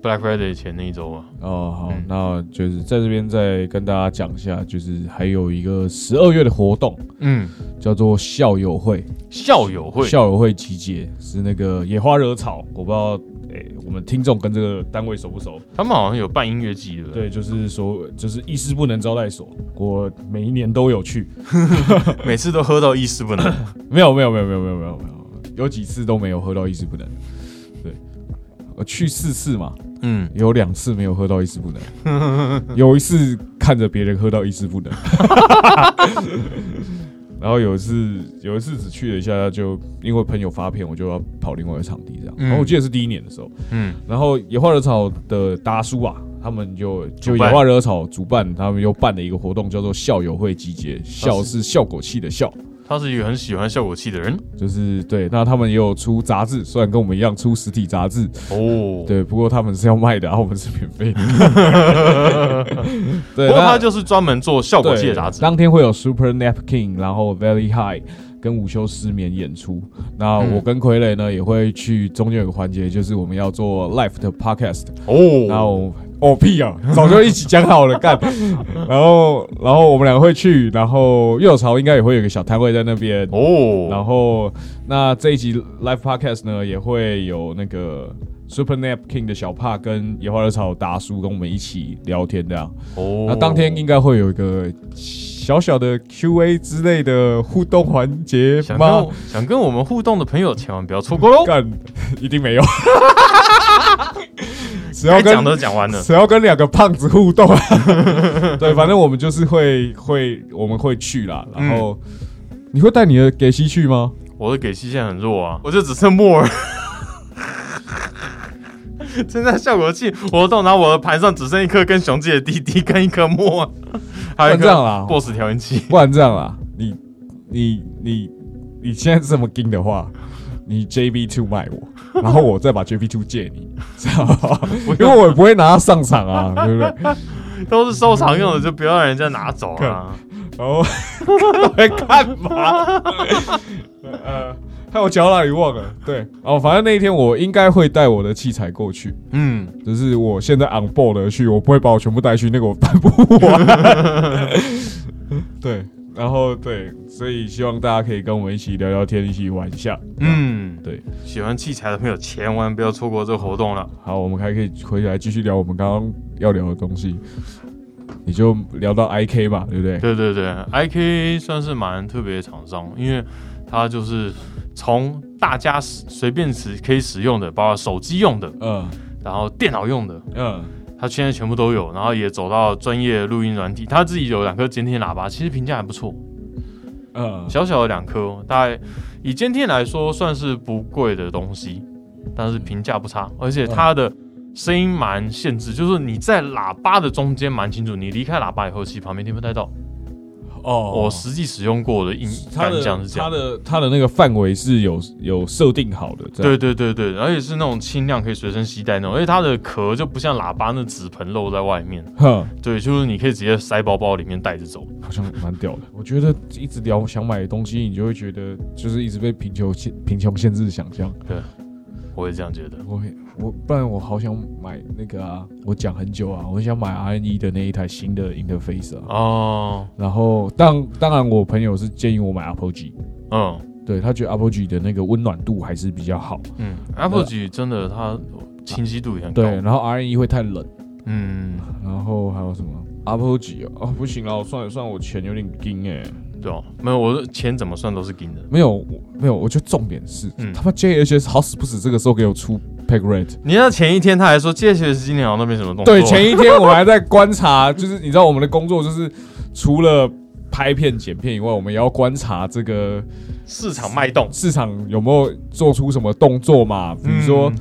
，Black Friday 前那一周啊。哦，好，那就是在这边再跟大家讲一下，就是还有一个十二月的活动，嗯，叫做校友会。校友会，校友会集结是那个野花惹草，我不知道。哎，我们听众跟这个单位熟不熟？他们好像有办音乐季，对不对？对，就是说，就是意思不能招待所，我每一年都有去 每次都喝到意思不能。没有，没有，没有，没有，没有，没有，没有，有几次都没有喝到意思不能。对，我去四次嘛，嗯，有两次没有喝到一丝不能，有一次看着别人喝到一丝不能。然后有一次，有一次只去了一下，就因为朋友发片，我就要跑另外一个场地这样。然后我记得是第一年的时候，嗯，然后野花惹草的达叔啊，他们就就野花惹草主办，他们又办了一个活动，叫做校友会集结，校是效果器的笑。他是一个很喜欢效果器的人，就是对。那他们也有出杂志，虽然跟我们一样出实体杂志哦，对。不过他们是要卖的，然后我们是免费的。对，不过他就是专门做效果器的杂志。当天会有 Super Napkin，然后 Very High 跟午休失眠演出。那我跟傀儡呢也会去，中间有个环节就是我们要做 Live 的 Podcast 哦，然后。哦屁啊！早就一起讲好了干，然后然后我们两个会去，然后右朝应该也会有个小摊位在那边哦。然后那这一集 live podcast 呢，也会有那个 Super Nap King 的小帕跟野花热草达叔跟我们一起聊天这样。哦。那当天应该会有一个小小的 Q&A 之类的互动环节吗？想跟我们互动的朋友千万不要错过喽！干，一定没有。只要讲都讲完了，只要跟两个胖子互动，对，反正我们就是会会我们会去啦。然后你会带你的给西去吗？我的给西现在很弱啊，我就只剩木耳。现在效果器活动，然后我的盘上只剩一颗跟熊姐的弟弟跟一颗墨，还有这样啦，过时调音器。不然这样啦，你你你你现在这么盯的话。你 JB Two 卖我，然后我再把 JB Two 借你，知道吗？因为我也不会拿它上场啊，对不对？都是收藏用的，就不要让人家拿走啊。然后 在干嘛？呃，害我讲到哪里忘了？对，哦，反正那一天我应该会带我的器材过去。嗯，就是我现在 on board 去，我不会把我全部带去，那个我搬不完。对。然后对，所以希望大家可以跟我们一起聊聊天，一起玩一下。嗯，对，喜欢器材的朋友千万不要错过这个活动了。好，我们还可以回来继续聊我们刚刚要聊的东西。你就聊到 I K 吧，对不对？对对对，I K 算是蛮特别的厂商，因为它就是从大家随便使可以使用的，包括手机用的，嗯，然后电脑用的，嗯。他现在全部都有，然后也走到专业录音软体。他自己有两颗监听喇叭，其实评价还不错。嗯，小小的两颗，大概以监听来说算是不贵的东西，但是评价不差，而且它的声音蛮限制，就是你在喇叭的中间蛮清楚，你离开喇叭以后，其实旁边听不太到。哦，我实际使用过的音感讲是这样，它的它的那个范围是有有设定好的，对对对对，而且是那种轻量可以随身携带那种，而且它的壳就不像喇叭那纸盆露在外面，哼，对，就是你可以直接塞包包里面带着走，好像蛮屌的。我觉得一直聊想买的东西，你就会觉得就是一直被贫穷限贫穷限制想象，对。我也这样觉得，我我不然我好想买那个啊，我讲很久啊，我想买 RNE 的那一台新的 interface 啊。哦。然后当当然我朋友是建议我买 Apple G，嗯，对他觉得 Apple G 的那个温暖度还是比较好。嗯，Apple G 真的它清晰度也很高。对，然后 RNE 会太冷。嗯。然后还有什么 Apple G 哦，不行了，算了算了，我钱有点紧哎。对哦，没有，我的钱怎么算都是给的。没有，没有，我觉得重点是，他妈 JHS 好死不死，这个时候给我出 Peg Rate。你知道前一天他还说 JHS 今年好像都没什么动作。对，前一天我还在观察，就是你知道我们的工作就是除了拍片剪片以外，我们也要观察这个市场脉动，市场有没有做出什么动作嘛？比如说，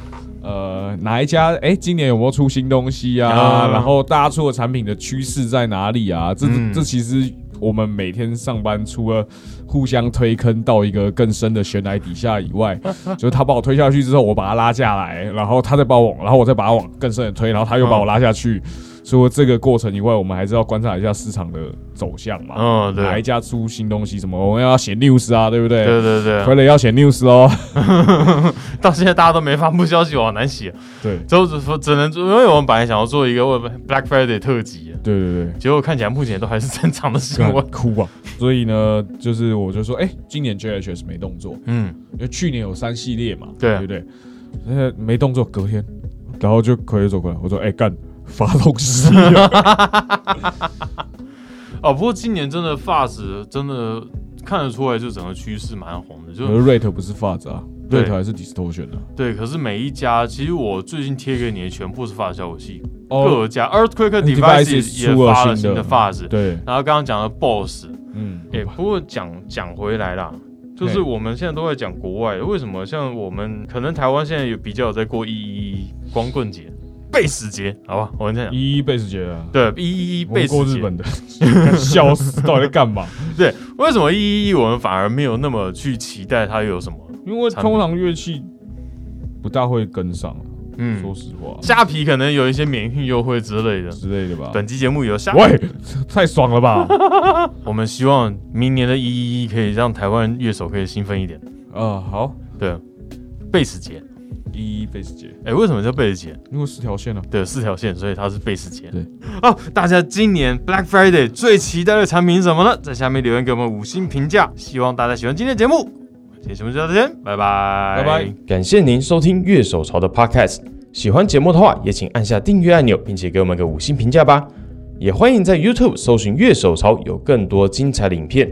呃，哪一家哎，今年有没有出新东西啊？然后大家出的产品的趋势在哪里啊？这这其实。我们每天上班，除了互相推坑到一个更深的悬崖底下以外，就是他把我推下去之后，我把他拉下来，然后他再把我，然后我再把他往更深的推，然后他又把我拉下去。除了这个过程以外，我们还是要观察一下市场的走向嘛。嗯，对。哪一家出新东西什么，我们要写 news 啊，对不对？对对对。傀儡要写 news 哦。到现在大家都没发布消息，我好难写。对。就说只能，因为我们本来想要做一个 Black Friday 特辑。对对对。结果看起来目前都还是正常的新闻。哭啊！所以呢，就是我就说，哎，今年 JHS 没动作。嗯。因为去年有三系列嘛。对。对不对？现在没动作，隔天，然后就可以走过来，我说：“哎，干发东西。”哦，不过今年真的发质真的看得出来，就整个趋势蛮红的。就 rate 不是发质啊，rate 还是 distortion 啊。对，可是每一家，其实我最近贴给你的全部是发效果器，各家 Earthquake Devices 也发了新的发质。对，然后刚刚讲的 Boss，嗯，哎，不过讲讲回来啦。就是我们现在都在讲国外，为什么像我们可能台湾现在有比较有在过一一光棍节、贝斯节，好吧？我们这样一一贝斯节啊，对，一一一贝斯节，过日本的，笑死，到底在干嘛？对，为什么一一一我们反而没有那么去期待它有什么？因为通常乐器不大会跟上。嗯，说实话，虾皮可能有一些免运优惠之类的之类的吧。本期节目有虾，喂，太爽了吧！我们希望明年的一一一可以让台湾乐手可以兴奋一点。啊，好，对，贝斯节，一贝斯节。哎，为什么叫贝斯节？因为四条线呢。对，四条线，所以它是贝斯节。对。哦，大家今年 Black Friday 最期待的产品是什么呢？在下面留言给我们五星评价。希望大家喜欢今天的节目。今天节目就到这边，拜拜，拜拜。感谢您收听乐手潮的 Podcast。喜欢节目的话，也请按下订阅按钮，并且给我们个五星评价吧。也欢迎在 YouTube 搜寻“乐手潮”，有更多精彩的影片。